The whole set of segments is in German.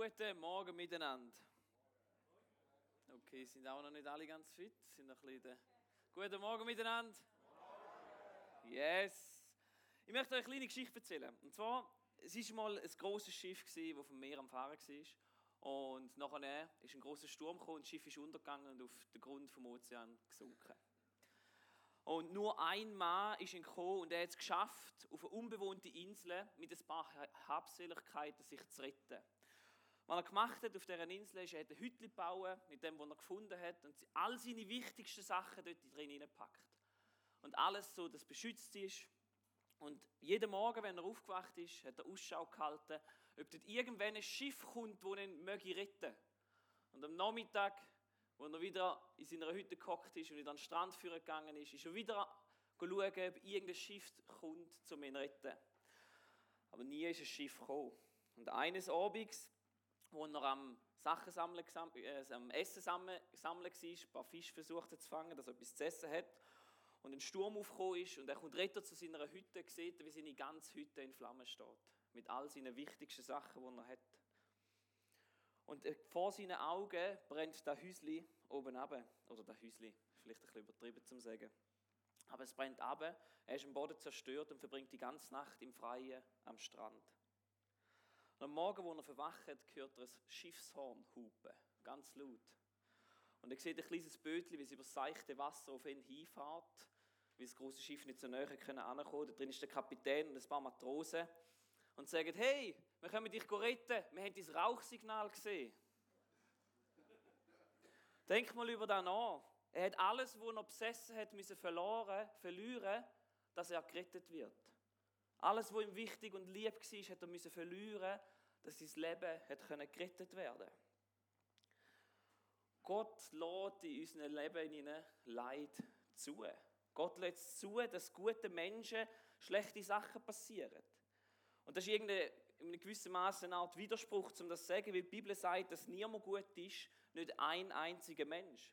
Guten Morgen miteinander. Okay, sind auch noch nicht alle ganz fit? Sind noch ein Guten Morgen miteinander. Yes. Ich möchte euch eine kleine Geschichte erzählen. Und zwar, es war mal ein grosses Schiff, das dem Meer am Fahren war. Und nachher ist ein großer Sturm gekommen und das Schiff ist untergegangen und auf den Grund vom Ozean gesunken. Und nur ein Mann ist gekommen und er hat es geschafft, auf eine unbewohnte Insel mit ein paar Habseligkeiten sich zu retten. Was er gemacht hat auf dieser Insel ist, er hat ein Hütchen gebaut mit dem, was er gefunden hat und all seine wichtigsten Sachen dort drin hineingepackt. Und alles so, dass beschützt ist. Und jeden Morgen, wenn er aufgewacht ist, hat er Ausschau gehalten, ob dort irgendwann ein Schiff kommt, das ihn möge retten Und am Nachmittag wo er wieder in seiner Hütte gehockt ist und wieder an den Strand führen gegangen ist, ist er wieder schauen, ob irgendein Schiff kommt, um ihn zu retten. Aber nie ist ein Schiff gekommen. Und eines Abends, wo er am Sachen sammeln, äh, am Essen sammeln, sammeln war, ein paar Fische versucht zu fangen, dass er etwas zu essen hat, und ein Sturm aufgekommen ist und er kommt retter zu seiner Hütte, sieht, wie seine ganze Hütte in Flammen steht. Mit all seinen wichtigsten Sachen, die er hat. Und äh, vor seinen Augen brennt das Häusli oben ab. Oder das Häusli, vielleicht ein bisschen übertrieben zu sagen. Aber es brennt ab, er ist am Boden zerstört und verbringt die ganze Nacht im Freien am Strand. Und am Morgen, wo er verwacht, hört er ein Schiffshorn hupen, ganz laut. Und er sieht ein kleines Bötchen, wie es über das seichte Wasser auf ihn hinfährt, wie das große Schiff nicht so näher können ankommen. Da drin ist der Kapitän und ein paar Matrosen und sagen, hey, wir können dich retten, wir haben dein Rauchsignal gesehen. Denk mal über das nach. Er hat alles, was er besessen hat, müssen verloren, verlieren, dass er gerettet wird. Alles, was ihm wichtig und lieb war, hat er verlieren, dass sein Leben hat gerettet werden Gott lädt in unserem Leben Leid zu. Gott lässt zu, dass gute Menschen schlechte Sachen passieren. Und das ist in einem gewissen Maße eine Art Widerspruch, um das zu sagen, weil die Bibel sagt, dass niemand gut ist, nicht ein einziger Mensch.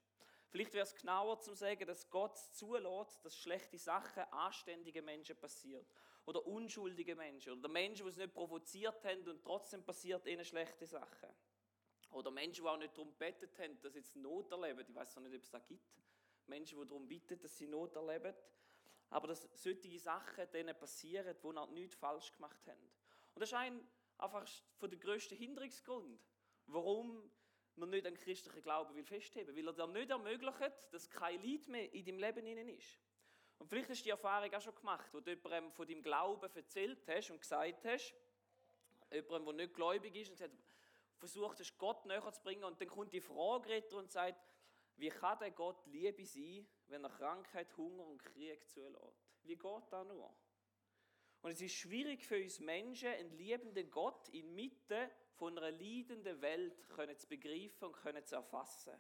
Vielleicht wäre es genauer zu sagen, dass Gott zulässt, dass schlechte Sachen anständigen Menschen passieren. Oder unschuldige Menschen. Oder Menschen, die es nicht provoziert haben und trotzdem passiert ihnen schlechte Sachen. Oder Menschen, die auch nicht darum bettet haben, dass sie jetzt Not erleben. Ich weiß noch nicht, ob es da gibt. Menschen, die darum bitten, dass sie Not erleben. Aber dass solche Sachen denen passieren, die noch nichts falsch gemacht haben. Und das ist ein, einfach von der grössten Hinderungsgrund, warum man nicht an christlichen Glauben will festheben. Weil er dir nicht ermöglicht, dass kein Leid mehr in deinem Leben innen ist. Und vielleicht hast du die Erfahrung auch schon gemacht, wo du jemandem von deinem Glauben erzählt hast und gesagt hast, jemandem, der nicht gläubig ist, und versucht hast, Gott näher zu bringen, und dann kommt die Frage und sagt, wie kann der Gott Liebe sein, wenn er Krankheit, Hunger und Krieg zulässt? Wie geht das nur? Und es ist schwierig für uns Menschen, einen liebenden Gott inmitten von einer leidenden Welt zu begreifen und zu erfassen.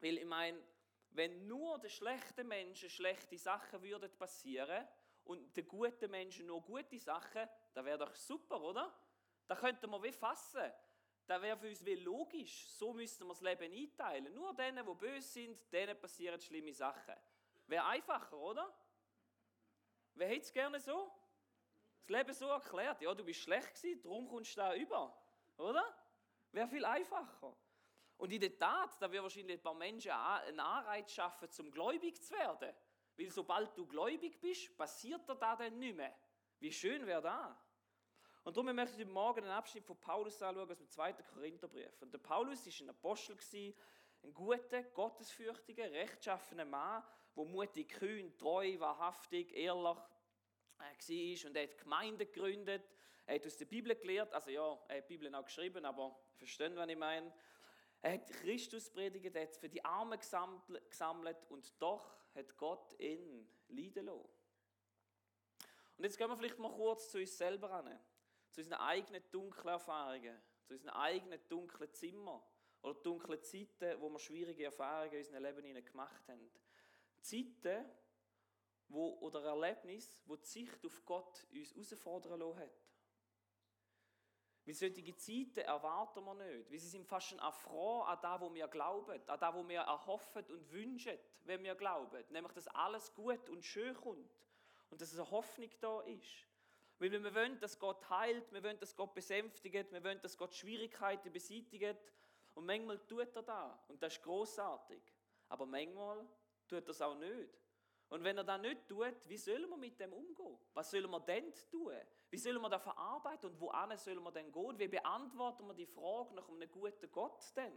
Weil ich meine, wenn nur den schlechten Menschen schlechte Sachen würden passieren und den guten Menschen nur gute Sachen, dann wäre doch super, oder? Da könnten wir wie fassen. Das wäre für uns wie logisch. So müssten wir das Leben einteilen. Nur denen, die böse sind, denen passieren schlimme Sachen. Wäre einfacher, oder? Wer hätte es gerne so? Das Leben so erklärt. Ja, du bist schlecht gewesen, darum kommst du da über. Oder? Wäre viel einfacher. Und in der Tat, da wird wahrscheinlich ein paar Menschen einen Anreiz schaffen, zum gläubig zu werden. Weil sobald du gläubig bist, passiert dir da dann nicht mehr. Wie schön wäre das? Und darum möchte ich Morgen einen Abschnitt von Paulus anschauen aus dem 2. Korintherbrief. Und der Paulus war ein Apostel, ein guter, gottesfürchtiger, rechtschaffener Mann, der mutig, kühn, treu, wahrhaftig, ehrlich war. Und er hat Gemeinden gegründet, er hat aus der Bibel gelehrt, also ja, er hat die Bibel auch geschrieben, aber verstehen, was ich meine. Er hat Christus predigt, er hat für die Armen gesammelt und doch hat Gott ihn leiden lassen. Und jetzt gehen wir vielleicht mal kurz zu uns selber an zu unseren eigenen dunklen Erfahrungen, zu unseren eigenen dunklen Zimmern oder dunklen Zeiten, wo wir schwierige Erfahrungen in unserem Leben gemacht haben. Zeiten wo, oder Erlebnisse, wo die Sicht auf Gott uns herausfordern lassen hat. Weil solche Zeiten erwarten wir nicht. Weil sie sind fast ein Affront an das, was wir glauben, an das, was wir erhoffen und wünschen, wenn wir glauben. Nämlich, dass alles gut und schön kommt und dass eine Hoffnung da ist. Weil wir wollen, dass Gott heilt, wir wollen, dass Gott besänftigt, wir wollen, dass Gott Schwierigkeiten beseitigt. Und manchmal tut er das. Und das ist großartig. Aber manchmal tut er es auch nicht. Und wenn er das nicht tut, wie sollen wir mit dem umgehen? Was sollen wir denn tun? Wie sollen wir das verarbeiten und wohin sollen wir denn gehen? Wie beantworten wir die Frage nach einem guten Gott denn?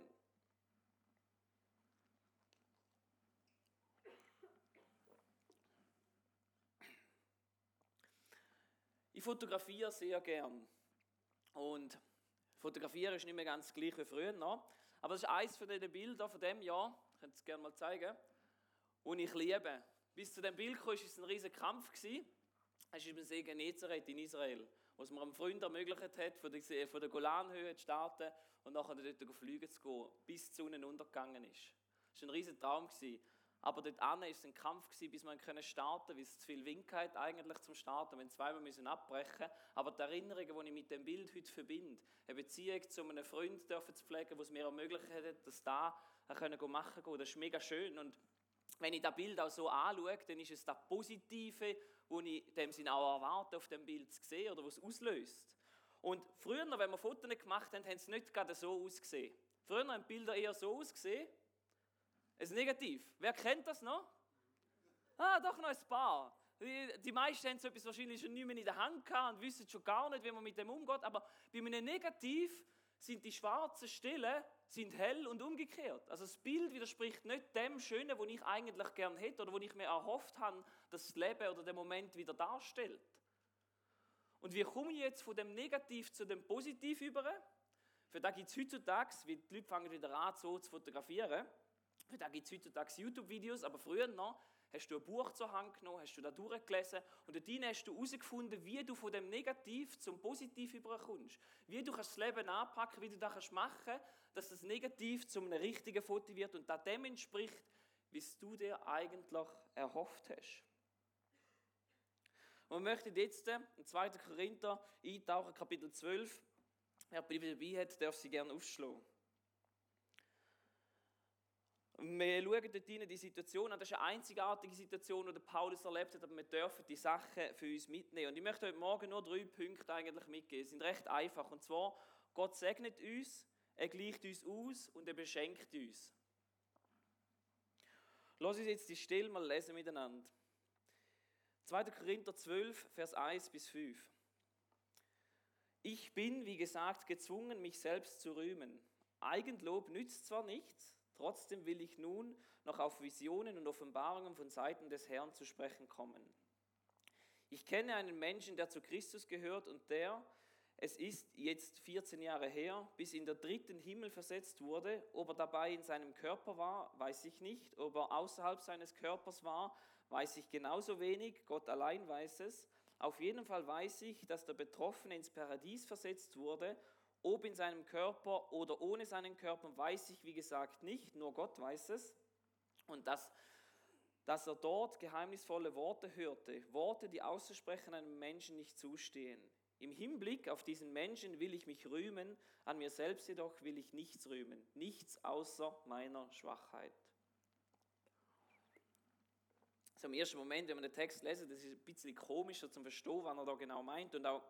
Ich fotografiere sehr gern. Und fotografieren ist nicht mehr ganz gleich wie früher noch. Aber das ist eines von den Bildern von dem Jahr. Ich könnte es gerne mal zeigen. Und ich liebe. Bis zu dem Bild kam, war es ein riesiger Kampf. Es ist im See Genezareth in Israel, was mir einem Freund ermöglicht hat, von der, von der Golanhöhe zu starten und nachher dort fliegen zu gehen, bis die Sonne untergegangen ist. Das war ein riesiger Traum. Aber dort war es ein Kampf, bis man starten konnte, weil es zu viel Wind hatte eigentlich zum Starten. Wir zweimal müssen abbrechen. Aber die Erinnerungen, die ich mit dem Bild heute verbinde, eine Beziehung zu einem Freund zu pflegen, was mir ermöglicht hat, dass da machen können. Das ist mega schön. Und wenn ich das Bild auch so anschaue, dann ist es das Positive, was ich dem Sinn auch erwarte, auf dem Bild zu sehen oder was es auslöst. Und früher, wenn wir Fotos gemacht haben, haben sie nicht gerade so ausgesehen. Früher haben Bilder eher so ausgesehen. Es Negativ. Wer kennt das noch? Ah, doch noch ein paar. Die, die meisten haben so etwas wahrscheinlich schon nicht mehr in der Hand gehabt und wissen schon gar nicht, wie man mit dem umgeht. Aber bei einem Negativ sind die schwarzen Stellen sind hell und umgekehrt. Also das Bild widerspricht nicht dem Schönen, was ich eigentlich gern hätte oder wo ich mir erhofft habe, dass das Leben oder der Moment wieder darstellt. Und wie komme ich jetzt von dem Negativ zu dem Positiv über? Für da gibt es heutzutage, wie die Leute fangen wieder an, so zu fotografieren, für da gibt es heutzutage YouTube-Videos, aber früher noch hast du ein Buch zur Hand genommen, hast du da durchgelesen und dort hast du herausgefunden, wie du von dem Negativ zum Positiv überkommst. Wie du das Leben anpacken wie du das machen kannst, dass das Negativ zum einem richtigen Foto wird und das dem entspricht, wie du dir eigentlich erhofft hast. Und wir möchten jetzt in 2. Korinther eintauchen, Kapitel 12. Wer dabei hat, darf sie gerne aufschlagen. Wir schauen dort rein die Situation an. Das ist eine einzigartige Situation, die Paulus erlebt hat, aber wir dürfen die Sachen für uns mitnehmen. Und ich möchte heute Morgen nur drei Punkte eigentlich mitgeben. Sie sind recht einfach. Und zwar, Gott segnet uns, er gleicht uns aus und er beschenkt uns. Lass uns jetzt die Stelle mal lesen miteinander. 2. Korinther 12, Vers 1 bis 5. Ich bin, wie gesagt, gezwungen, mich selbst zu rühmen. Eigenlob nützt zwar nichts, Trotzdem will ich nun noch auf Visionen und Offenbarungen von Seiten des Herrn zu sprechen kommen. Ich kenne einen Menschen, der zu Christus gehört und der, es ist jetzt 14 Jahre her, bis in der dritten Himmel versetzt wurde. Ob er dabei in seinem Körper war, weiß ich nicht. Ob er außerhalb seines Körpers war, weiß ich genauso wenig. Gott allein weiß es. Auf jeden Fall weiß ich, dass der Betroffene ins Paradies versetzt wurde ob in seinem Körper oder ohne seinen Körper, weiß ich wie gesagt nicht, nur Gott weiß es. Und dass, dass er dort geheimnisvolle Worte hörte, Worte, die auszusprechen einem Menschen nicht zustehen. Im Hinblick auf diesen Menschen will ich mich rühmen, an mir selbst jedoch will ich nichts rühmen, nichts außer meiner Schwachheit. So im ersten Moment, wenn man den Text lesen, das ist ein bisschen komischer zum Verstehen, was er da genau meint und auch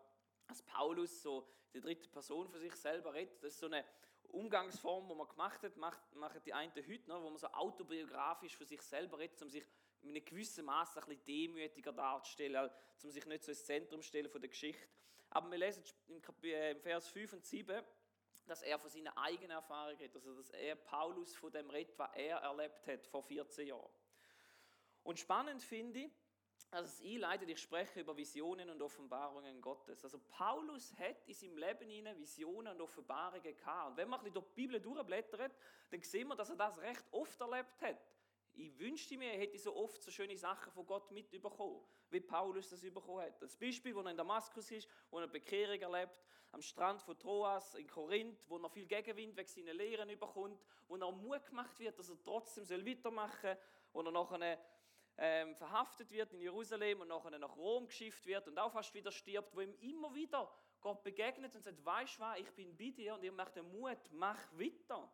als Paulus so die dritte Person von sich selber redet. Das ist so eine Umgangsform, die man gemacht hat, macht, machen die einen heute noch, wo man so autobiografisch von sich selber redet, um sich in einem gewissen Maß ein bisschen demütiger darzustellen, um sich nicht so ins Zentrum zu stellen von der Geschichte. Aber wir lesen im, äh, im Vers 5 und 7, dass er von seiner eigenen Erfahrung redet, also dass er Paulus von dem redet, was er erlebt hat vor 14 Jahren. Und spannend finde ich, also es einleitet, ich spreche über Visionen und Offenbarungen Gottes. Also Paulus hat in seinem Leben hinein Visionen und Offenbarungen gehabt. Und wenn man ein bisschen durch die Bibel durchblättert, dann sehen wir, dass er das recht oft erlebt hat. Ich wünschte mir, er hätte so oft so schöne Sachen von Gott mitbekommen, wie Paulus das bekommen hat. Das Beispiel, wo er in Damaskus ist, wo er Bekehrung erlebt, am Strand von Troas in Korinth, wo er viel Gegenwind wegen seiner Lehren überkommt, wo er Mut gemacht wird, dass er trotzdem weitermachen soll, wo er nachher ähm, verhaftet wird in Jerusalem und nachher nach Rom geschifft wird und auch fast wieder stirbt, wo ihm immer wieder Gott begegnet und sagt, weißt du was, ich bin bei dir und ihr macht den Mut, mach weiter.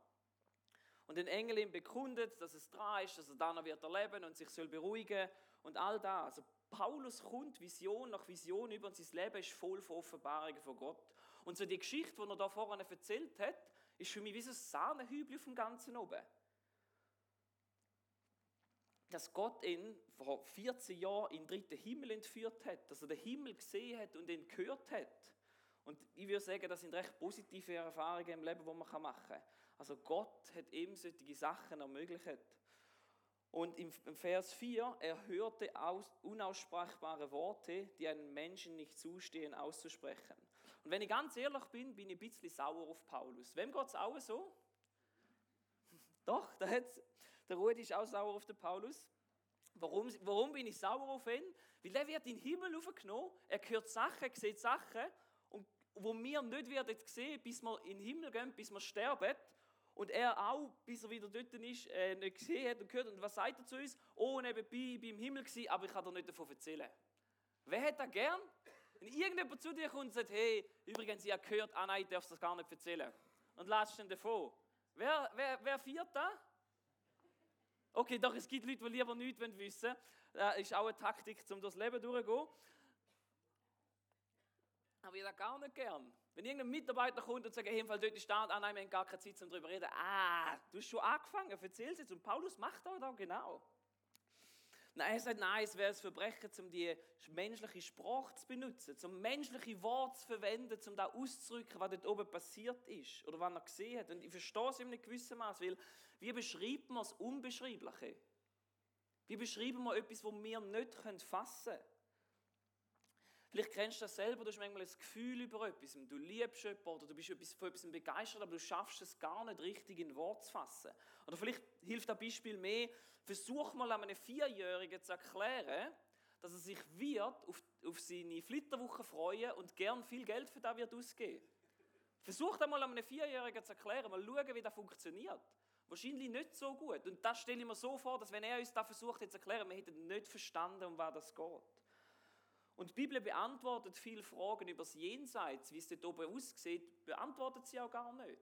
Und den Engel ihm bekundet, dass es dran ist, dass er dann wird erleben und sich soll beruhigen und all das. Also Paulus kommt Vision nach Vision über und sein Leben ist voll von Offenbarungen von Gott. Und so die Geschichte, die er da vorne erzählt hat, ist für mich wie so ein Sahnehübel auf dem Ganzen oben. Dass Gott ihn vor 14 Jahren in den dritten Himmel entführt hat, dass er den Himmel gesehen hat und ihn gehört hat. Und ich würde sagen, das sind recht positive Erfahrungen im Leben, die man machen kann. Also Gott hat ihm solche Sachen ermöglicht. Und im Vers 4, er hörte unaussprechbare Worte, die einem Menschen nicht zustehen, auszusprechen. Und wenn ich ganz ehrlich bin, bin ich ein bisschen sauer auf Paulus. Wem geht es auch so? Doch, da hat's, der Rudi ist auch sauer auf den Paulus. Warum, warum bin ich sauer auf ihn? Weil er wird in den Himmel aufgenommen, er hört Sachen, sieht Sachen, und wo wir nicht werden sehen, bis wir in den Himmel gehen, bis wir sterben. Und er auch, bis er wieder dort ist, äh, nicht gesehen hat und gehört. Und was sagt er zu uns? Oh, nebenbei, ich bin im Himmel gewesen, aber ich kann dir nicht davon erzählen. Wer hat das gern? Wenn irgendjemand zu dir kommt und sagt, hey, übrigens, ich habe gehört, ah nein, ich darf das gar nicht erzählen. Und lässt ihn davon. Wer, wer, wer viert da? Okay, doch, es gibt Leute, die lieber nichts wissen wollen. Das ist auch eine Taktik, um durchs Leben durchzugehen. Aber ich das gar nicht gern. Wenn irgendein Mitarbeiter kommt und sagt, hey, im Fall dort ist da, ah nein, wir haben gar keine Zeit, um darüber zu reden. Ah, du hast schon angefangen, erzähl es jetzt. Und Paulus macht auch da genau. Nein, er sagt, nein, es wäre ein Verbrechen, um die menschliche Sprache zu benutzen, um menschliche Worte zu verwenden, um da auszudrücken, was dort oben passiert ist oder was er gesehen hat. Und ich verstehe es in einem gewissen Maß, weil wie beschreibt man das Unbeschreibliche? Wie beschreiben wir etwas, das wir nicht fassen können? Vielleicht kennst du das selber, du hast manchmal ein Gefühl über etwas, du liebst jemanden oder du bist von etwas begeistert, aber du schaffst es gar nicht richtig in Wort zu fassen. Oder vielleicht hilft das Beispiel mehr, versuch mal einem Vierjährigen zu erklären, dass er sich wird auf, auf seine Flitterwoche freuen und gern viel Geld für das wird ausgeben. Versuch das mal einem Vierjährigen zu erklären, mal schauen, wie das funktioniert. Wahrscheinlich nicht so gut. Und das stelle ich mir so vor, dass wenn er uns das versucht jetzt zu erklären, wir hätten nicht verstanden, um was das geht. Und die Bibel beantwortet viele Fragen über das Jenseits, wie es dort oben aussieht, beantwortet sie auch gar nicht.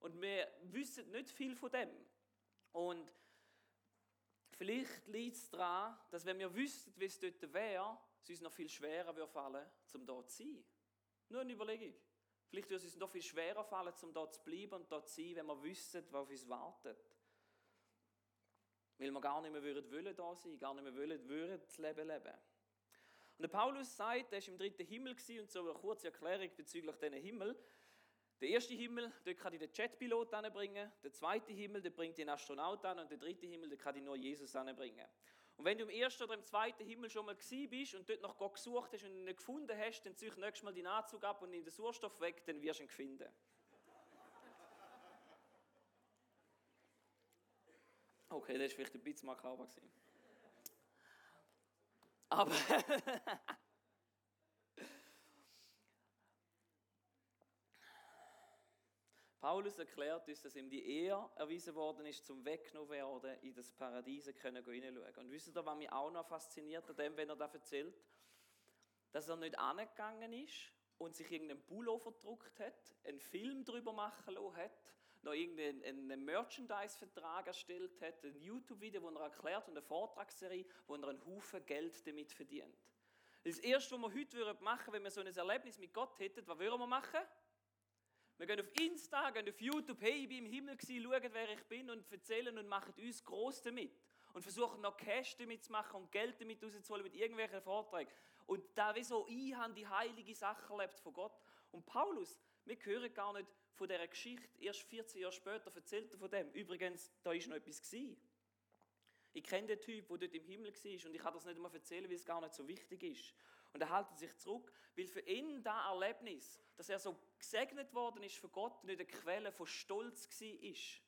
Und wir wissen nicht viel von dem. Und vielleicht liegt es daran, dass wenn wir wüssten, wie es dort wäre, es uns noch viel schwerer würde fallen, um dort zu sein. Nur eine Überlegung. Vielleicht würde es uns noch viel schwerer fallen, um dort zu bleiben und dort zu sein, wenn wir wüssten, was auf uns wartet. Weil wir gar nicht mehr würden wollen da sein, gar nicht mehr wollen, würden das Leben leben. Und der Paulus sagt, er war im dritten Himmel und so eine kurze Erklärung bezüglich diesen Himmel. Der erste Himmel, dort kann ich den Jetpilot anbringen. Der zweite Himmel, der bringt den Astronaut an. Und der dritte Himmel, der kann ich nur Jesus anbringen. Und wenn du im ersten oder im zweiten Himmel schon mal gewesen bist und dort noch Gott gesucht hast und ihn nicht gefunden hast, dann zieh nächstes Mal deinen Anzug ab und nimm den Sauerstoff weg, dann wirst du ihn finden. Okay, das war vielleicht ein bisschen makaber. Aber Paulus erklärt uns, dass ihm die Ehe erwiesen worden ist, zum weggenommen werden, in das Paradies können hineinschauen. Und wisst ihr, was mich auch noch fasziniert an dem, wenn er das erzählt? Dass er nicht angegangen ist und sich irgendeinen Pullover verdruckt hat, einen Film darüber machen lassen hat, noch irgendeinen Merchandise-Vertrag erstellt hat, ein YouTube-Video, wo er erklärt und eine Vortragsserie, wo er einen Haufen Geld damit verdient. Das Erste, was wir heute machen würden, wenn wir so ein Erlebnis mit Gott hätten, was würden wir machen? Wir gehen auf Insta, gehen auf YouTube, hey, ich bin im Himmel gewesen, schauen, wer ich bin und erzählen und machen uns groß damit. Und versuchen noch Cash damit zu machen und Geld damit rauszuholen mit irgendwelchen Vorträgen. Und da wie so ich habe die heilige Sache erlebt von Gott. Und Paulus, wir hören gar nicht von dieser Geschichte. Erst 14 Jahre später erzählt er von dem. Übrigens, da ist noch etwas gewesen. Ich kenne den Typ, der dort im Himmel war und ich kann das nicht einmal erzählen, weil es gar nicht so wichtig ist. Und er hält sich zurück, weil für ihn das Erlebnis, dass er so gesegnet worden ist von Gott, nicht eine Quelle von Stolz war,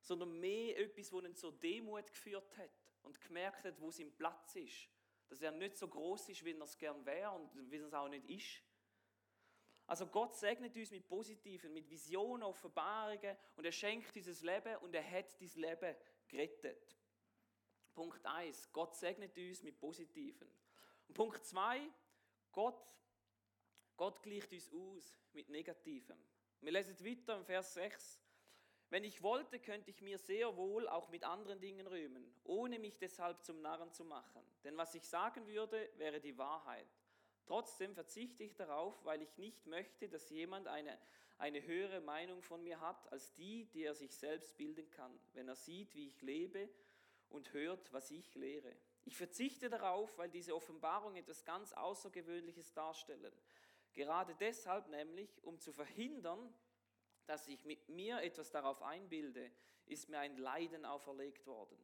sondern mehr etwas, das ihn zur Demut geführt hat und gemerkt hat, wo sein Platz ist. Dass er nicht so groß ist, wie er es gern wäre und wie er es auch nicht ist. Also Gott segnet uns mit Positiven, mit Visionen, Offenbarungen und er schenkt uns ein Leben und er hat dieses Leben gerettet. Punkt 1, Gott segnet uns mit Positiven. Und Punkt 2, Gott, Gott gleicht uns aus mit Negativem. Wir lesen weiter im Vers 6. Wenn ich wollte, könnte ich mir sehr wohl auch mit anderen Dingen rühmen, ohne mich deshalb zum Narren zu machen. Denn was ich sagen würde, wäre die Wahrheit. Trotzdem verzichte ich darauf, weil ich nicht möchte, dass jemand eine, eine höhere Meinung von mir hat, als die, die er sich selbst bilden kann, wenn er sieht, wie ich lebe und hört, was ich lehre. Ich verzichte darauf, weil diese Offenbarungen etwas ganz Außergewöhnliches darstellen. Gerade deshalb nämlich, um zu verhindern, dass ich mit mir etwas darauf einbilde, ist mir ein Leiden auferlegt worden,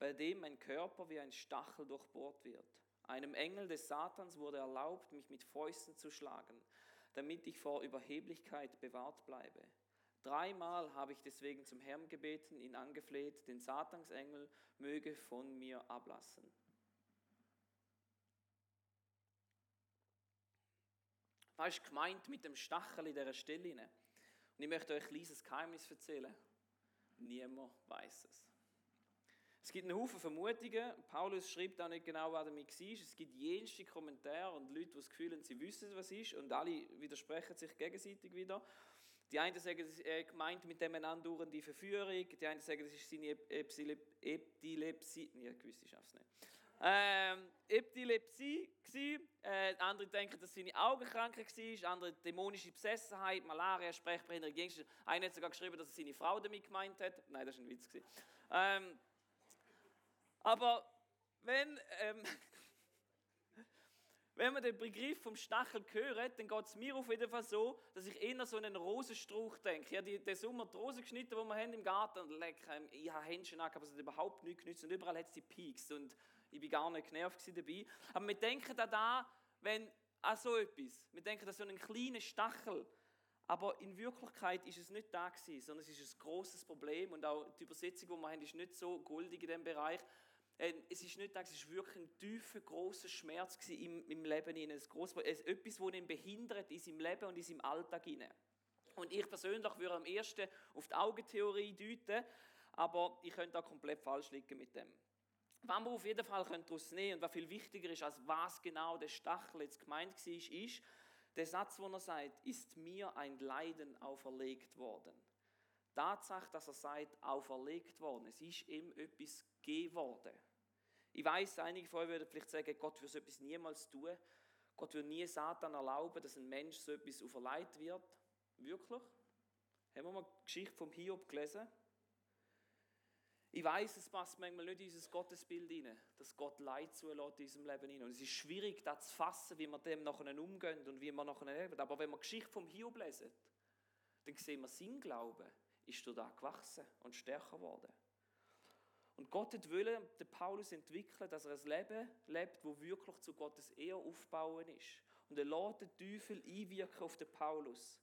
bei dem mein Körper wie ein Stachel durchbohrt wird. Einem Engel des Satans wurde erlaubt, mich mit Fäusten zu schlagen, damit ich vor Überheblichkeit bewahrt bleibe. Dreimal habe ich deswegen zum Herrn gebeten, ihn angefleht, den Satansengel möge von mir ablassen. Was ist gemeint mit dem Stachel in dieser Stelle? Und ich möchte euch ein kleines Geheimnis erzählen. Niemand weiß es. Es gibt einen Haufen Vermutungen. Paulus schreibt auch nicht genau, was damit war. Es gibt jenste Kommentare und Leute, die das Gefühl haben, sie wissen, was ist. Und alle widersprechen sich gegenseitig wieder. Die einen sagen, es ist äh, gemeint mit dem andauernde Verführung. Die einen sagen, es ist seine Epilepsie. Gewiss, ich es nicht. Ähm, Epilepsie gewesen. Äh, andere denken, dass seine Augenkrankheit war. Andere dämonische Besessenheit, Malaria, Sprechbehinderung. Einer hat sogar geschrieben, dass er seine Frau damit gemeint hat. Nein, das war ein Witz. Ähm, aber wenn, ähm, wenn man den Begriff vom Stachel hört, dann geht es mir auf jeden Fall so, dass ich eher so einen Rosenstrauch denke. Ich habe die, Sommer die Rosen geschnitten, die wir haben im Garten. Und leck, ich habe Händchen an, aber es hat überhaupt nichts genützt. Und überall hat es die Peaks. Und ich bin gar nicht genervt dabei. Aber wir denken da, da wenn an so etwas. Wir denken an so einen kleinen Stachel. Aber in Wirklichkeit ist es nicht da gewesen, sondern es ist ein großes Problem. Und auch die Übersetzung, die wir haben, ist nicht so goldig in dem Bereich. Äh, es ist nicht, es ist wirklich ein tiefer, großer Schmerz im, im Leben hinein. Etwas, das ihn behindert in seinem Leben und in seinem Alltag hinein. Und ich persönlich würde am ersten auf die Augentheorie deuten, aber ich könnte da komplett falsch liegen mit dem. Was wir auf jeden Fall daraus nehmen können und was viel wichtiger ist, als was genau der Stachel jetzt gemeint war, ist, der Satz, wo er sagt, ist mir ein Leiden auferlegt worden. Tatsache, dass er sagt, auferlegt worden. Es ist ihm etwas geworden. Ich weiß, einige von euch würden vielleicht sagen, Gott würde so etwas niemals tun. Gott würde nie Satan erlauben, dass ein Mensch so etwas auferlegt wird. Wirklich? Haben wir mal die Geschichte vom Hiob gelesen? Ich weiß, es passt manchmal nicht in unser Gottesbild rein, dass Gott Leid zulässt in unserem Leben rein. Und es ist schwierig, das zu fassen, wie wir dem nachher umgehen und wie wir nachher leben. Aber wenn wir die Geschichte vom Hiob lesen, dann sehen wir, sein Glaube ist durch das gewachsen und stärker geworden. Und Gott hat wollen, den Paulus entwickeln, dass er ein Leben lebt, wo wirklich zu Gottes Ehe aufbauen ist. Und er lässt den Teufel einwirken auf den Paulus.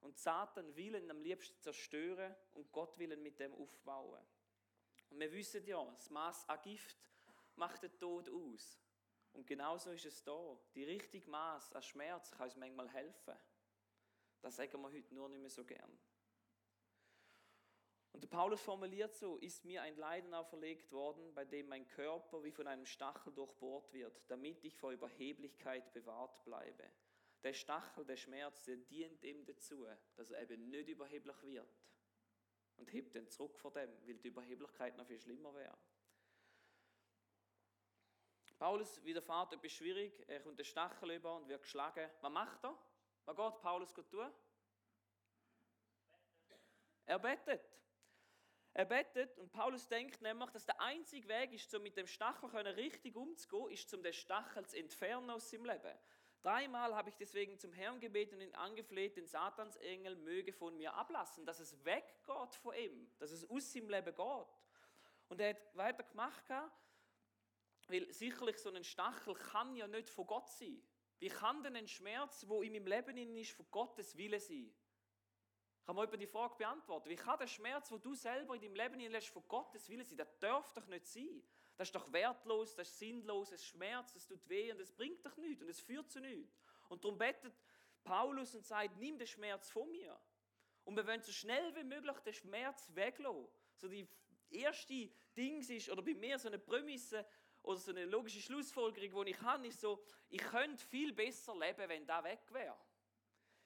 Und Satan will ihn am liebsten zerstören und Gott will ihn mit dem aufbauen. Und wir wissen ja, das Maß an Gift macht den Tod aus. Und genauso ist es da. Die richtige Maß an Schmerz kann uns manchmal helfen. Das sagen wir heute nur nicht mehr so gern. Und der Paulus formuliert so, ist mir ein Leiden auferlegt worden, bei dem mein Körper wie von einem Stachel durchbohrt wird, damit ich vor Überheblichkeit bewahrt bleibe. Der Stachel, der Schmerz, der dient ihm dazu, dass er eben nicht überheblich wird. Und hebt den zurück vor dem, weil die Überheblichkeit noch viel schlimmer wäre. Paulus widerfahrt etwas schwierig, er kommt den Stachel über und wird geschlagen. Was macht er? Was geht Paulus tun? Er bettet. Er betet und Paulus denkt nämlich, dass der einzige Weg ist, um mit dem Stachel richtig umzugehen, ist, um den Stachel zu entfernen aus seinem Leben. Dreimal habe ich deswegen zum Herrn gebeten und ihn angefleht, den Satansengel möge von mir ablassen, dass es weggeht von ihm, dass es aus seinem Leben geht. Und er hat weiter gemacht, weil sicherlich so ein Stachel kann ja nicht von Gott sein. Wie kann denn ein Schmerz, wo in meinem Leben ist, von Gottes Wille sein? Kann man über die Frage beantworten? Wie kann der Schmerz, wo du selber in deinem Leben hinlässt, von Gottes Willen sein? Das darf doch nicht sein. Das ist doch wertlos, das ist sinnlos, es schmerzt, es tut weh und es bringt doch nichts und es führt zu nichts. Und darum betet Paulus und sagt, nimm den Schmerz von mir. Und wir wollen so schnell wie möglich den Schmerz weglassen. So die erste Ding ist, oder bei mir so eine Prämisse oder so eine logische Schlussfolgerung, die ich habe, ist so, ich könnte viel besser leben, wenn da weg wäre.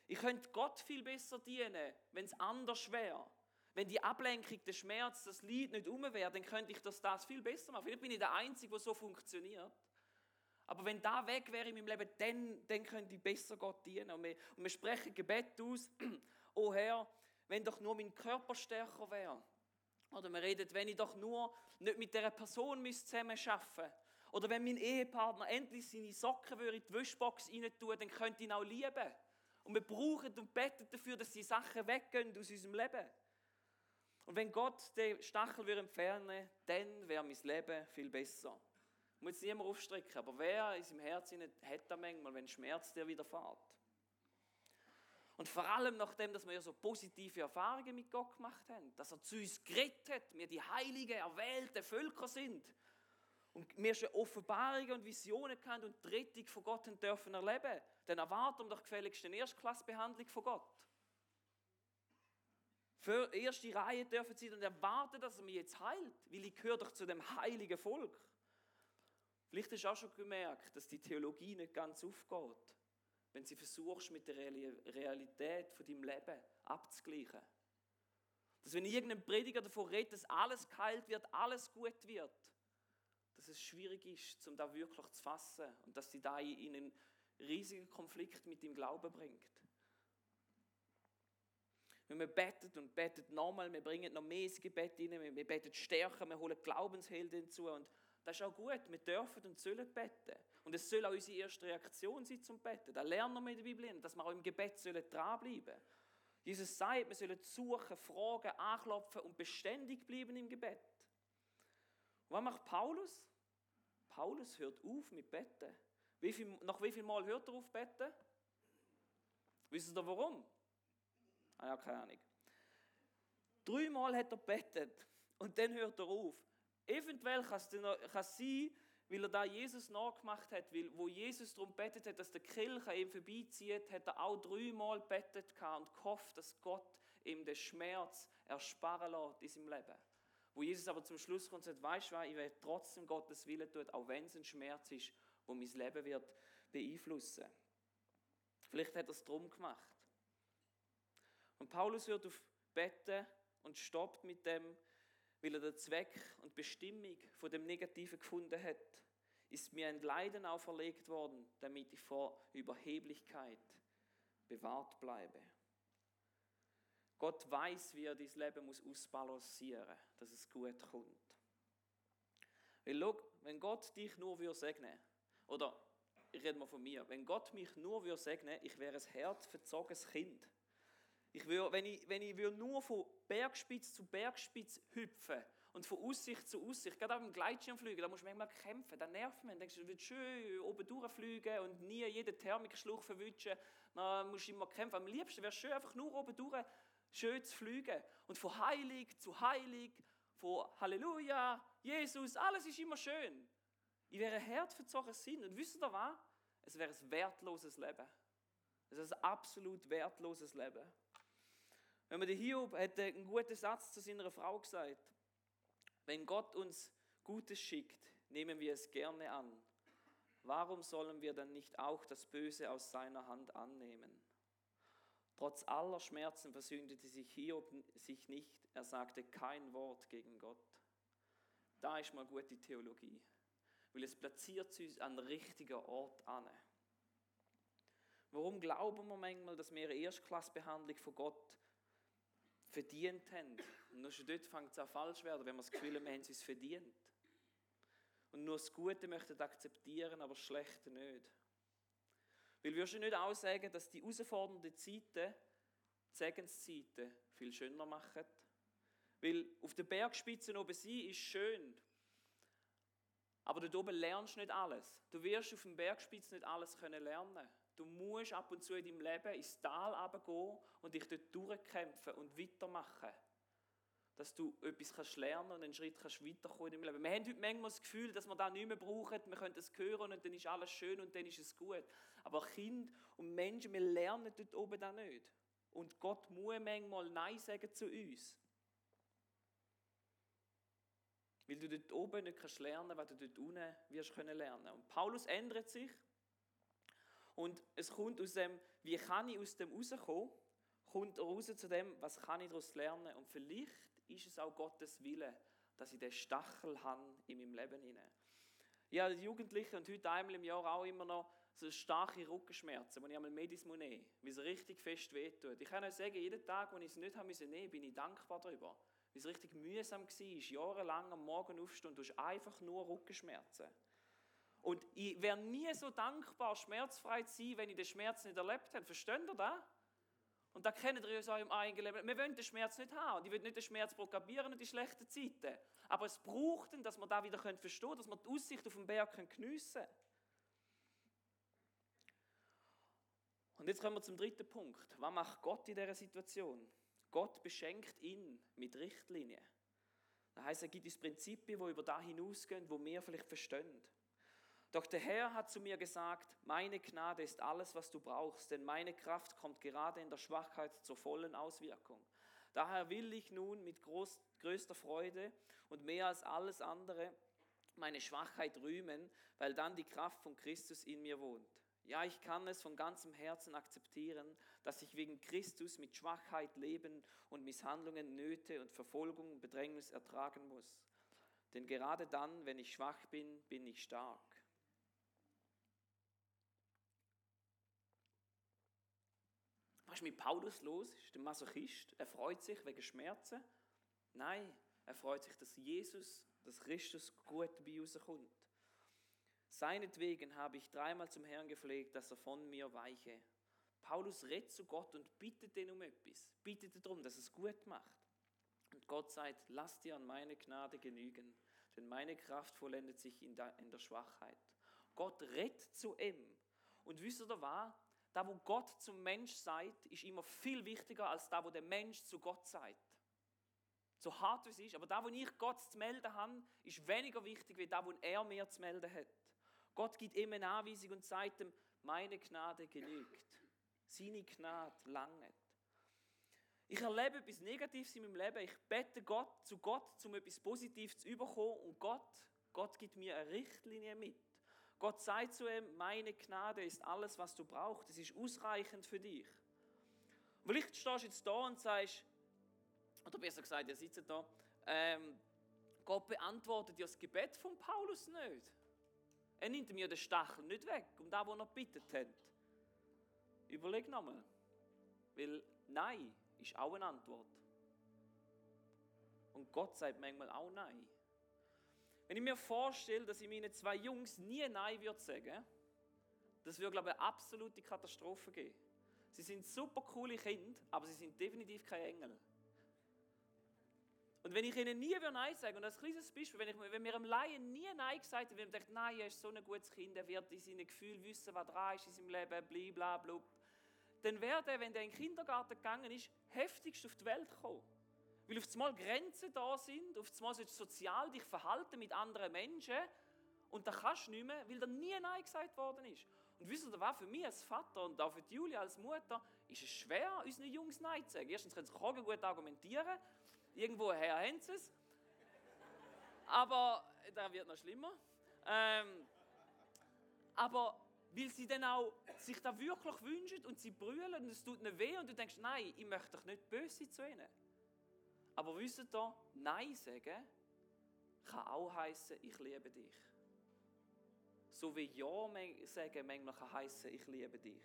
Ich könnte Gott viel besser dienen, wenn es anders wäre. Wenn die Ablenkung, der Schmerz, das Leid nicht um wäre, dann könnte ich das, das viel besser machen. Vielleicht bin ich der Einzige, der so funktioniert. Aber wenn da weg wäre in meinem Leben, dann, dann könnte ich besser Gott dienen. Und wir, und wir sprechen Gebet aus. oh Herr, wenn doch nur mein Körper stärker wäre. Oder wir reden, wenn ich doch nur nicht mit dieser Person zusammen arbeiten Oder wenn mein Ehepartner endlich seine Socken in die Wäschbox rein tun, dann könnte ich ihn auch lieben. Und wir brauchen und beten dafür, dass die Sachen weggehen aus unserem Leben. Und wenn Gott den Stachel entfernen würde, dann wäre mein Leben viel besser. Ich muss es niemand aufstrecken, aber wer in seinem Herzen hat da manchmal, wenn Schmerz dir widerfährt? Und vor allem nachdem, dass wir ja so positive Erfahrungen mit Gott gemacht haben, dass er zu uns gerettet hat, wir die heiligen, erwählten Völker sind und wir schon Offenbarungen und Visionen kennen und die Rettung von Gott dürfen erleben, dann erwarten wir doch gefälligst eine Erstklassbehandlung von Gott. Für erste Reihe dürfen sie und erwarten, dass er mich jetzt heilt, weil ich gehöre doch zu dem heiligen Volk. Vielleicht hast du auch schon gemerkt, dass die Theologie nicht ganz aufgeht wenn sie versuchst, mit der Realität von deinem Leben abzugleichen. Dass wenn irgendein Prediger davon redet, dass alles geheilt wird, alles gut wird, dass es schwierig ist, um da wirklich zu fassen und dass sie da in einen riesigen Konflikt mit dem Glauben bringt. Wenn wir betet und betet nochmal, wir bringen noch mehr ins Gebet rein, wir beten stärker, wir holen Glaubenshelden hinzu und das ist auch gut, wir dürfen und sollen beten. Und es soll auch unsere erste Reaktion sein zum Beten. Da lernen wir in der Bibel, dass wir auch im Gebet sollen dranbleiben Jesus sagt, wir sollen suchen, fragen, anklopfen und beständig bleiben im Gebet. Und was macht Paulus? Paulus hört auf mit Beten. Wie viel, nach wie viel Mal hört er auf Beten? Wissen ihr warum? Ah ja, keine Ahnung. Dreimal hat er betet und dann hört er auf. Eventuell kann es sein, weil er da Jesus nachgemacht hat, weil wo Jesus darum betet hat, dass der Kirche ihm vorbeizieht, hat er auch dreimal betet und gehofft, dass Gott ihm den Schmerz ersparen lässt in seinem Leben. Wo Jesus aber zum Schluss kommt und sagt, weißt du ich werde trotzdem Gottes Willen tun, auch wenn es ein Schmerz ist, wo mein Leben wird beeinflussen. Vielleicht hat er es drum gemacht. Und Paulus hört auf Betten und stoppt mit dem, weil er den Zweck und Bestimmung von dem Negativen gefunden hat, ist mir ein Leiden auferlegt worden, damit ich vor Überheblichkeit bewahrt bleibe. Gott weiß, wie er dieses Leben muss ausbalancieren muss, dass es gut kommt. Weil, schau, wenn Gott dich nur würde segnen, oder ich rede mal von mir, wenn Gott mich nur würde segnen, ich wäre ein herzverzogenes Kind. Ich würde, wenn ich, wenn ich würde nur von Bergspitze zu Bergspitze hüpfen und von Aussicht zu Aussicht, gerade auf dem Gleitschirmflügen, da musst du manchmal kämpfen, da nervt man. Dann denkst du, du willst schön oben durchfliegen und nie jeden Thermikschluch verwischen, dann musst du immer kämpfen. Am liebsten wäre es schön, einfach nur oben durch schön zu fliegen. Und von heilig zu heilig, von Halleluja, Jesus, alles ist immer schön. Ich wäre herzverzogen Sinn. Und wisst ihr was? Es wäre ein wertloses Leben. Es ist ein absolut wertloses Leben. Wenn man den Hiob hat einen guten Satz zu seiner Frau gesagt. Wenn Gott uns Gutes schickt, nehmen wir es gerne an. Warum sollen wir dann nicht auch das Böse aus seiner Hand annehmen? Trotz aller Schmerzen versündete sich Hiob sich nicht. Er sagte kein Wort gegen Gott. Da ist mal gute Theologie, weil es platziert uns an den richtigen Ort an. Warum glauben wir manchmal, dass wir eine Erstklassbehandlung von Gott verdient haben. Und nur schon dort fängt es an falsch zu werden, wenn wir das Gefühl haben, wir haben es uns verdient. Und nur das Gute möchten akzeptieren, aber das Schlechte nicht. Weil wir schon nicht auch sagen, dass die herausfordernden Zeiten die Segenszeiten viel schöner machen. Weil auf der Bergspitze oben sein ist schön. Aber dort oben lernst du nicht alles. Du wirst auf dem Bergspitze nicht alles können lernen Du musst ab und zu in deinem Leben ins Tal runtergehen und dich dort durchkämpfen und weitermachen. Dass du etwas kannst lernen und einen Schritt kannst weiterkommen in deinem Leben. Wir haben heute manchmal das Gefühl, dass wir das nicht mehr brauchen. Wir können es hören und dann ist alles schön und dann ist es gut. Aber Kind und Menschen, wir lernen dort oben das nicht. Und Gott muss manchmal Nein sagen zu uns. Weil du dort oben nicht kannst lernen, was du dort unten wirst lernen. Und Paulus ändert sich und es kommt aus dem, wie kann ich aus dem rauskommen, kommt raus zu dem, was kann ich daraus lernen. Und vielleicht ist es auch Gottes Wille, dass ich den Stachel habe in meinem Leben hinein. Ja, als Jugendliche und heute einmal im Jahr auch immer noch so starke Rückenschmerzen, wo ich einmal Medis muss nehmen, weil es richtig fest wehtut. Ich kann euch sagen, jeden Tag, wo ich es nicht haben nehmen, bin ich dankbar darüber. Weil es richtig mühsam war, jahrelang am Morgen aufstehen und du hast einfach nur Rückenschmerzen. Und ich wäre nie so dankbar, schmerzfrei zu sein, wenn ich den Schmerz nicht erlebt hätte. Versteht ihr das? Und da kennt ihr uns auch im eigenen Leben. Wir wollen den Schmerz nicht haben. Und ich will nicht den Schmerz propagieren und die schlechten Zeiten. Aber es braucht ihn, dass wir da wieder verstehen können, dass wir die Aussicht auf den Berg geniessen können. Und jetzt kommen wir zum dritten Punkt. Was macht Gott in dieser Situation? Gott beschenkt ihn mit Richtlinien. Das heißt, er gibt uns Prinzipien, die über da hinausgehen, wo wir vielleicht verstehen. Doch der Herr hat zu mir gesagt, meine Gnade ist alles, was du brauchst, denn meine Kraft kommt gerade in der Schwachheit zur vollen Auswirkung. Daher will ich nun mit groß, größter Freude und mehr als alles andere meine Schwachheit rühmen, weil dann die Kraft von Christus in mir wohnt. Ja, ich kann es von ganzem Herzen akzeptieren, dass ich wegen Christus mit Schwachheit leben und Misshandlungen, Nöte und Verfolgung und Bedrängnis ertragen muss. Denn gerade dann, wenn ich schwach bin, bin ich stark. Was ist mit Paulus los? Ist der Masochist? Er freut sich wegen Schmerzen? Nein, er freut sich, dass Jesus, dass Christus gut bei uns kommt. Seinetwegen habe ich dreimal zum Herrn gepflegt, dass er von mir weiche. Paulus redet zu Gott und bittet ihn um etwas. Bittet darum, dass er es gut macht. Und Gott sagt, lass dir an meine Gnade genügen, denn meine Kraft vollendet sich in der, Schwachheit. Gott redet zu ihm. Und wisst ihr was? Da, wo Gott zum Mensch sagt, ist immer viel wichtiger als da, wo der Mensch zu Gott sagt. So hart es ist, aber da, wo ich Gott zu melden habe, ist weniger wichtig, wie da, wo er mir zu melden hat. Gott gibt ihm eine Anweisung und sagt ihm, meine Gnade genügt. Seine Gnade langet. Ich erlebe etwas Negatives in meinem Leben. Ich bete Gott zu Gott, um etwas Positives zu überkommen. Und Gott, Gott gibt mir eine Richtlinie mit. Gott sagt zu ihm, meine Gnade ist alles, was du brauchst. Es ist ausreichend für dich. Vielleicht stehst du jetzt da und sagst, oder besser gesagt, ihr sitzt da, ähm, Gott beantwortet ja das Gebet von Paulus nicht. Er nimmt mir den Stachel nicht weg, um das, was er bittet hat. Überleg nochmal. Weil Nein ist auch eine Antwort. Und Gott sagt manchmal auch Nein. Wenn ich mir vorstelle, dass ich meinen zwei Jungs nie Nein würde sagen, das würde, glaube ich, eine absolute Katastrophe geben. Sie sind super coole Kinder, aber sie sind definitiv kein Engel. Und wenn ich ihnen nie Nein sage, und als kleines Beispiel, wenn, ich, wenn mir einem Laien nie Nein gesagt hat, wenn man denkt, nein, er ist so ein gutes Kind, er wird in seinen Gefühlen wissen, was dran ist in seinem Leben, blablabla, dann wäre er, wenn er in den Kindergarten gegangen ist, heftigst auf die Welt gekommen. Weil auf einmal Grenzen da sind, auf einmal sollst du sozial dich verhalten mit anderen Menschen und da kannst du nicht mehr, weil da nie Nein gesagt worden ist. Und wisst ihr, was für mich als Vater und auch für Julia als Mutter, ist es schwer, unseren Jungs Nein zu sagen. Erstens können sie gut argumentieren Irgendwoher haben sie es. Aber da wird noch schlimmer. Ähm, aber weil sie dann auch sich da wirklich wünschen und sie brüllen und es tut ihnen weh und du denkst, nein, ich möchte doch nicht böse zu ihnen. Aber wisst ihr, Nein sagen kann auch heißen, ich liebe dich. So wie Ja sagen manchmal kann heißen, ich liebe dich.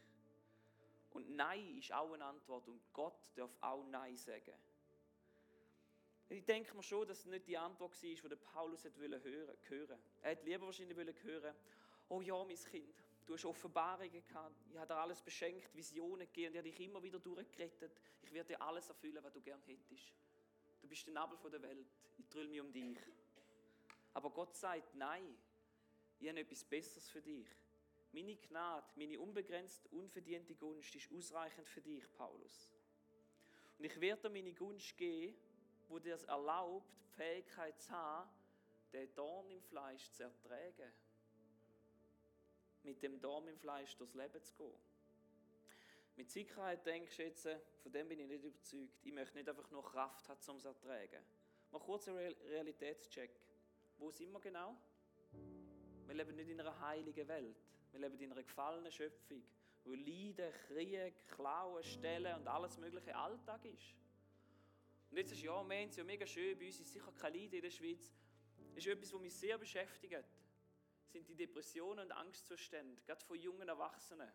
Und Nein ist auch eine Antwort und Gott darf auch Nein sagen. Ich denke mir schon, dass es nicht die Antwort war, die Paulus hören wollte. Er hätte lieber wahrscheinlich hören oh ja, mein Kind, du hast Offenbarungen gehabt, ich habe dir alles beschenkt, Visionen gegeben, ich habe dich immer wieder durchgerettet. Ich werde dir alles erfüllen, was du gern hättest. Bist der Nabel der Welt, ich drülle mich um dich. Aber Gott sagt, nein, ich habe etwas Besseres für dich. Meine Gnade, meine unbegrenzt unverdiente Gunst ist ausreichend für dich, Paulus. Und ich werde dir meine Gunst geben, wo dir es erlaubt, die Fähigkeit zu haben, den Dorn im Fleisch zu ertragen. Mit dem Dorn im Fleisch durchs Leben zu gehen. Mit Sicherheit denkst du jetzt, von dem bin ich nicht überzeugt. Ich möchte nicht einfach nur Kraft haben, um es zu ertragen. Mal kurz einen Realitätscheck. Wo sind wir genau? Wir leben nicht in einer heiligen Welt. Wir leben in einer gefallenen Schöpfung, wo Leiden, Krieg, Klauen, Stellen und alles mögliche Alltag ist. Und jetzt ist ja, wir es ja mega schön, bei uns ist sicher kein Leiden in der Schweiz. Das ist etwas, was mich sehr beschäftigt, sind die Depressionen und Angstzustände, gerade von jungen Erwachsenen.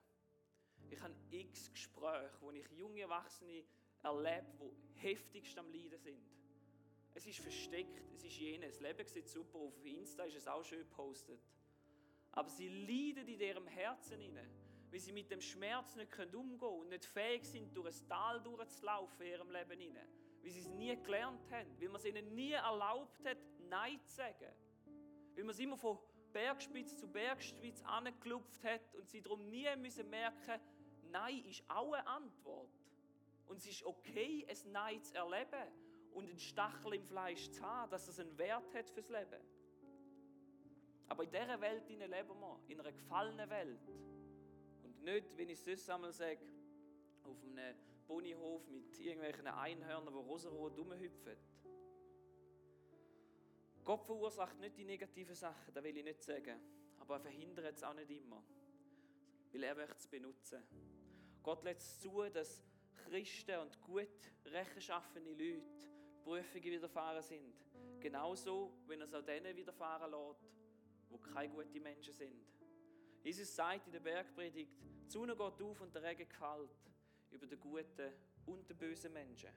Ich habe x Gespräche, wo ich junge Erwachsene erlebe, die heftigst am Leiden sind. Es ist versteckt, es ist jenes. Das Leben sieht super auf Insta, ist es auch schön gepostet. Aber sie leiden in ihrem Herzen inne, weil sie mit dem Schmerz nicht umgehen können und nicht fähig sind, durch ein Tal durchzulaufen in ihrem Leben inne. Weil sie es nie gelernt haben, weil man es ihnen nie erlaubt hat, Nein zu sagen. Weil man es immer von Bergspitze zu Bergspitze angeklopft hat und sie darum nie müssen merken, Nein ist auch eine Antwort. Und es ist okay, ein Nein zu erleben und einen Stachel im Fleisch zu haben, dass es einen Wert hat fürs Leben. Aber in dieser Welt leben wir, in einer gefallenen Welt. Und nicht, wenn ich sonst einmal sage, auf einem Ponyhof mit irgendwelchen Einhörnern, die rosarot rumhüpfen. Gott verursacht nicht die negativen Sachen, das will ich nicht sagen. Aber er verhindert es auch nicht immer. Weil er möchte es benutzen. Gott lässt zu, dass Christen und gut rechtschaffene Leute Prüfungen widerfahren sind. Genauso, wenn er es auch denen widerfahren lässt, wo keine guten Menschen sind. Jesus sagt in der Bergpredigt, die Sonne geht auf und der Regen gefällt über den guten und den bösen Menschen.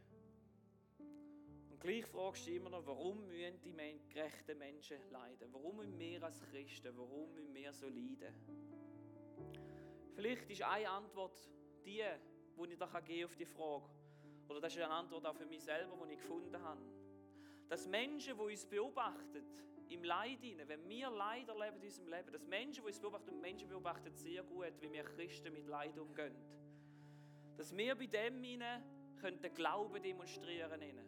Und gleich fragst du immer noch, warum müssen die gerechten Menschen leiden? Warum müssen wir als Christen, warum müssen wir so leiden? Vielleicht ist eine Antwort die, die ich da geben auf die Frage. Oder das ist eine Antwort auch für mich selber, die ich gefunden habe. Dass Menschen, die uns beobachten, im Leid hinein, wenn wir Leid erleben in unserem Leben, dass Menschen, die uns beobachten, und Menschen beobachten sehr gut, wie wir Christen mit Leid umgehen, dass wir bei dem hinein den Glauben demonstrieren können.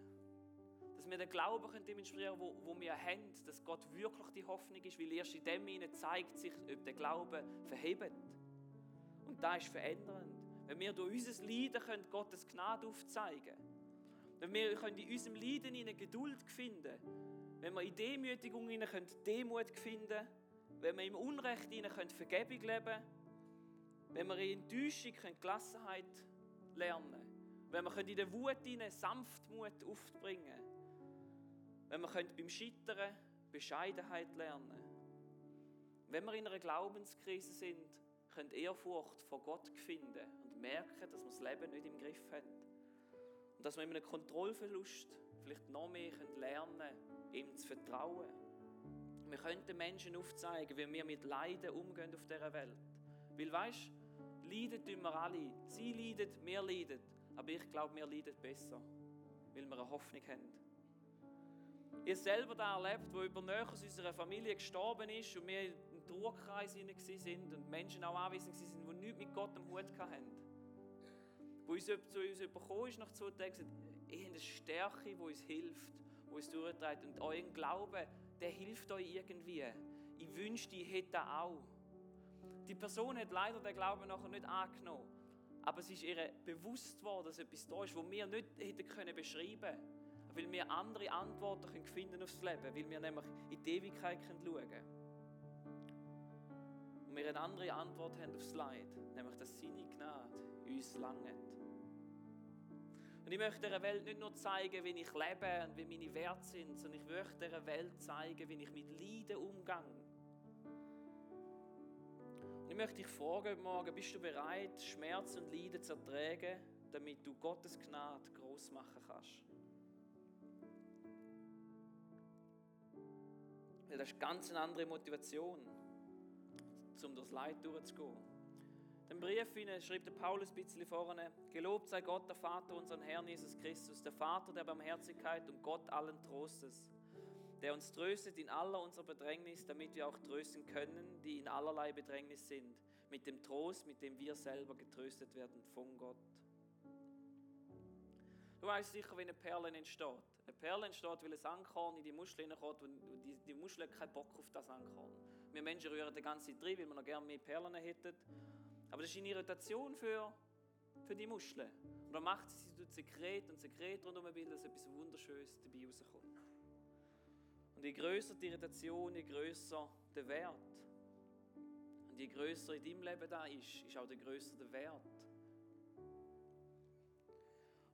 Dass wir den Glauben können demonstrieren können, wo, wo wir haben, dass Gott wirklich die Hoffnung ist, weil erst in dem hinein zeigt sich, ob der Glaube verhebt. Und das ist verändernd. Wenn wir durch unser Leiden können Gottes Gnade aufzeigen. Können. Wenn wir können in unserem Leiden in Geduld finden. Wenn wir in Demütigung in Demut finden. Wenn wir im Unrecht in Vergebung leben. Wenn wir in Enttäuschung Gelassenheit lernen. Wenn wir in der Wut Sanftmut aufbringen. Wenn wir beim Scheitern Bescheidenheit lernen. Wenn wir in einer Glaubenskrise sind, können Ehrfurcht vor Gott finden merken, dass wir das Leben nicht im Griff haben. Und dass wir in einem Kontrollverlust vielleicht noch mehr lernen können, ihm zu vertrauen. Wir können den Menschen aufzeigen, wie wir mit Leiden umgehen auf dieser Welt. Weil weißt leiden tun wir alle. Sie leiden, wir leiden. Aber ich glaube, wir leiden besser, weil wir eine Hoffnung haben. Ich selber da erlebt, wo über näher aus unserer Familie gestorben ist und wir im Trauerkreis sind und Menschen auch anwesend waren, die nichts mit Gott am Hut hatten uns zu uns überkommen ist nach zwei Tagen, gesagt, ihr habt eine Stärke, die uns hilft, die uns durchträgt. Und euren Glauben, der hilft euch irgendwie. Ich wünschte, ich hätte das auch. Die Person hat leider den Glauben nachher nicht angenommen. Aber es ist ihr bewusst worden, dass etwas da ist, das wir nicht hätten können beschreiben können. Weil wir andere Antworten können finden aufs Leben, weil wir nämlich in die Ewigkeit schauen können. Und wir eine andere Antwort haben aufs Leid, nämlich dass seine Gnade uns langt. Und ich möchte der Welt nicht nur zeigen, wie ich lebe und wie meine Werte sind, sondern ich möchte der Welt zeigen, wie ich mit Leiden umgehe. Und ich möchte dich fragen Morgen, bist du bereit, Schmerz und Leiden zu ertragen, damit du Gottes Gnade groß machen kannst? Weil das ist ganz eine andere Motivation, um durchs Leid durchzugehen. Den Brief schreibt der Paulus ein bisschen vorne. Gelobt sei Gott, der Vater, unseren Herrn Jesus Christus, der Vater der Barmherzigkeit und Gott allen Trostes, der uns tröstet in aller unserer Bedrängnis, damit wir auch trösten können, die in allerlei Bedrängnis sind, mit dem Trost, mit dem wir selber getröstet werden von Gott. Du weißt sicher, wie eine Perle entsteht. Eine Perle entsteht, weil ein Ankorn in die Muschel hineinkommt und die, die Muschel hat keinen Bock auf das Ankorn. Wir Menschen rühren die ganze Zeit rein, weil wir noch gerne mehr Perlen hätten. Aber das ist eine Irritation für, für die Muscheln. Und dann macht sie, sie tut Sekret und Sekret rundherum bilden, dass etwas Wunderschönes dabei rauskommt. Und je größer die Irritation, je größer der Wert. Und je größer in deinem Leben da ist, ist auch der größere der Wert.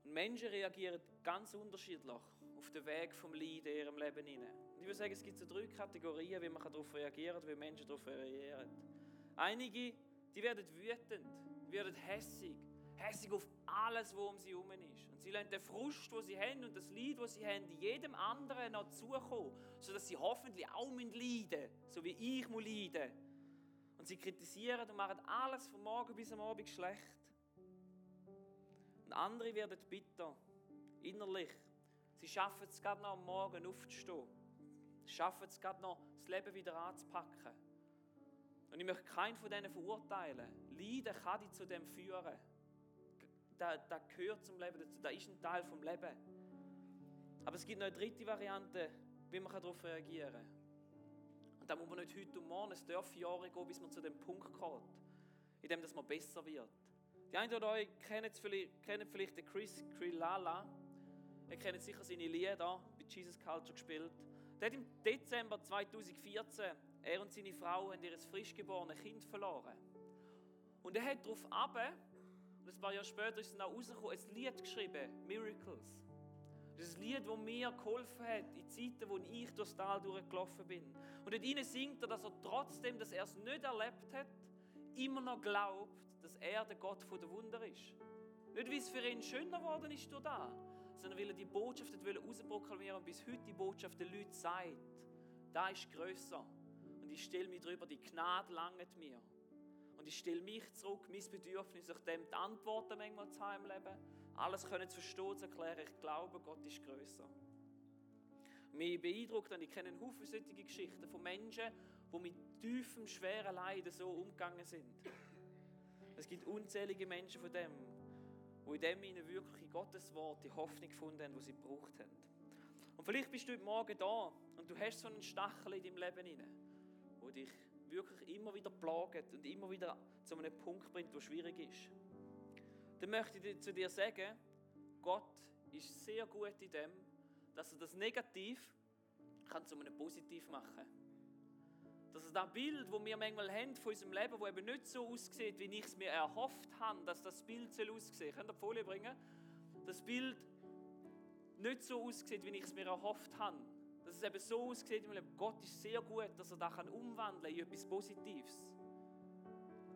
Und Menschen reagieren ganz unterschiedlich auf den Weg vom Leid in ihrem Leben hinein. Und ich würde sagen, es gibt so drei Kategorien, wie man darauf reagieren kann, wie Menschen darauf reagieren. Einige, die werden wütend, werden hässig, hässig auf alles, was um sie herum ist. Und sie lassen den Frust, den sie haben und das Leid, das sie haben, jedem anderen noch zukommen, sodass sie hoffentlich auch leiden müssen, so wie ich muss leiden. Und sie kritisieren und machen alles von morgen bis am Abend schlecht. Und andere werden bitter, innerlich. Sie schaffen es gerade noch am Morgen aufzustehen. Sie schaffen es gerade noch, das Leben wieder anzupacken. Und ich möchte keinen von denen verurteilen. Leiden kann dich zu dem führen. Das, das gehört zum Leben dazu. Das ist ein Teil vom Leben. Aber es gibt noch eine dritte Variante, wie man darauf reagieren kann. Und da muss man nicht heute und morgen, es darf Jahre gehen, bis man zu dem Punkt kommt, in dem dass man besser wird. Die einen oder euch kennen vielleicht, vielleicht den Chris Krillala. Ihr kennt sicher seine Lieder bei Jesus Culture gespielt. Der hat im Dezember 2014, er und seine Frau haben ihr frisch geborenes Kind verloren. Und er hat darauf ab, und ein paar Jahre später ist es dann auch rausgekommen, ein Lied geschrieben, Miracles. Das ist ein Lied, das mir geholfen hat, in Zeiten, wo ich durchs Tal durchgelaufen bin. Und dort singt er, dass er trotzdem, dass er es nicht erlebt hat, immer noch glaubt, dass er der Gott der Wunder ist. Nicht, wie es für ihn schöner geworden ist durch das, sondern weil er die Botschaft herausproklamieren und bis heute die Botschaft den Leuten sagt, da ist grösser. Ich stelle mich drüber, die Gnade langt mir. Und ich stelle mich zurück, mein Bedürfnis, nach dem die Antworten manchmal zu haben im Leben, alles können zu verstehen, zu erklären, ich glaube, Gott ist grösser. Mich beeindruckt, und ich kenne einen Haufen solche Geschichten von Menschen, die mit tiefem, schweren Leiden so umgegangen sind. Es gibt unzählige Menschen von dem, die in dem ihnen wirklich in Gottes Wort die Hoffnung gefunden haben, die sie gebraucht haben. Und vielleicht bist du heute Morgen da und du hast so einen Stachel in deinem Leben wo dich wirklich immer wieder plagt und immer wieder zu einem Punkt bringt, wo schwierig ist. Dann möchte ich zu dir sagen, Gott ist sehr gut in dem, dass er das Negativ kann zu einem Positiv machen kann dass das Bild, das wir manchmal haben von unserem Leben, das eben nicht so aussieht, wie ich es mir erhofft habe, dass das Bild soll aussehen soll. Könnt ihr die Folie bringen? Das Bild nicht so aussieht, wie ich es mir erhofft habe. Dass es eben so aussieht Leben. Gott ist sehr gut, dass er das umwandeln kann in etwas Positives.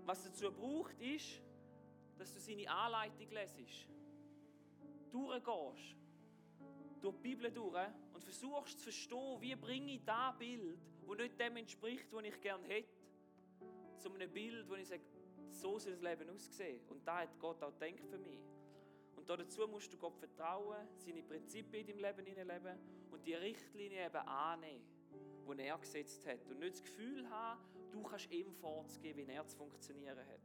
Was dazu braucht, ist, dass du seine Anleitung lesest. Durchgehst. Durch die Bibel durch und versuchst zu verstehen, wie bringe ich das Bild wo nicht dem entspricht, was ich gerne hätte, zu einem Bild, wo ich sage, so soll das Leben aussehen. Und da hat Gott auch gedacht für mich. Und dazu musst du Gott vertrauen, seine Prinzipien in deinem Leben hineinleben und die Richtlinie eben annehmen, die er gesetzt hat. Und nicht das Gefühl haben, du kannst ihm vorzugeben, wie er zu funktionieren hat.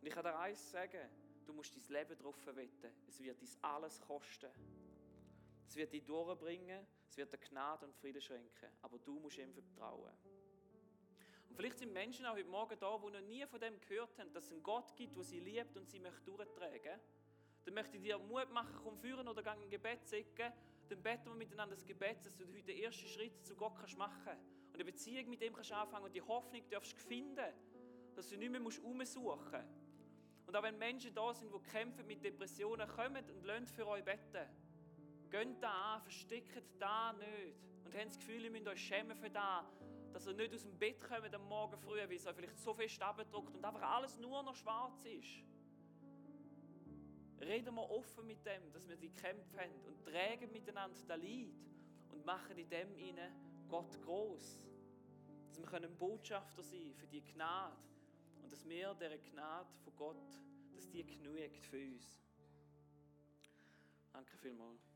Und ich kann dir eins sagen, du musst dein Leben darauf verwetten. Es wird dir alles kosten. Es wird dich durchbringen, es wird dir Gnade und Frieden schenken, aber du musst ihm vertrauen. Und vielleicht sind Menschen auch heute Morgen da, die noch nie von dem gehört haben, dass es einen Gott gibt, der sie liebt und sie möchte durchtragen. Dann möchte ich dir Mut machen, komm führen oder gang ein Gebet säcken. Dann beten wir miteinander das Gebet, dass du heute den ersten Schritt zu Gott kannst machen kannst. Und eine Beziehung mit ihm kannst anfangen und die Hoffnung darfst finden, dass du nicht mehr umsuchen musst. Und auch wenn Menschen da sind, die kämpfen mit Depressionen, kommen und lernen für euch beten. Geht da an, versteckt da nicht. Und habt das Gefühl, ihr müsst euch schämen für das, dass ihr nicht aus dem Bett kommt am Morgen früh, weil es euch vielleicht so fest abgedruckt und einfach alles nur noch schwarz ist. Reden wir offen mit dem, dass wir die Kämpfe haben und tragen miteinander das Leid und machen in dem ihnen Gott groß. Dass wir können Botschafter sein für die Gnade und dass wir dieser Gnade von Gott, dass die genügt für uns. Danke vielmals.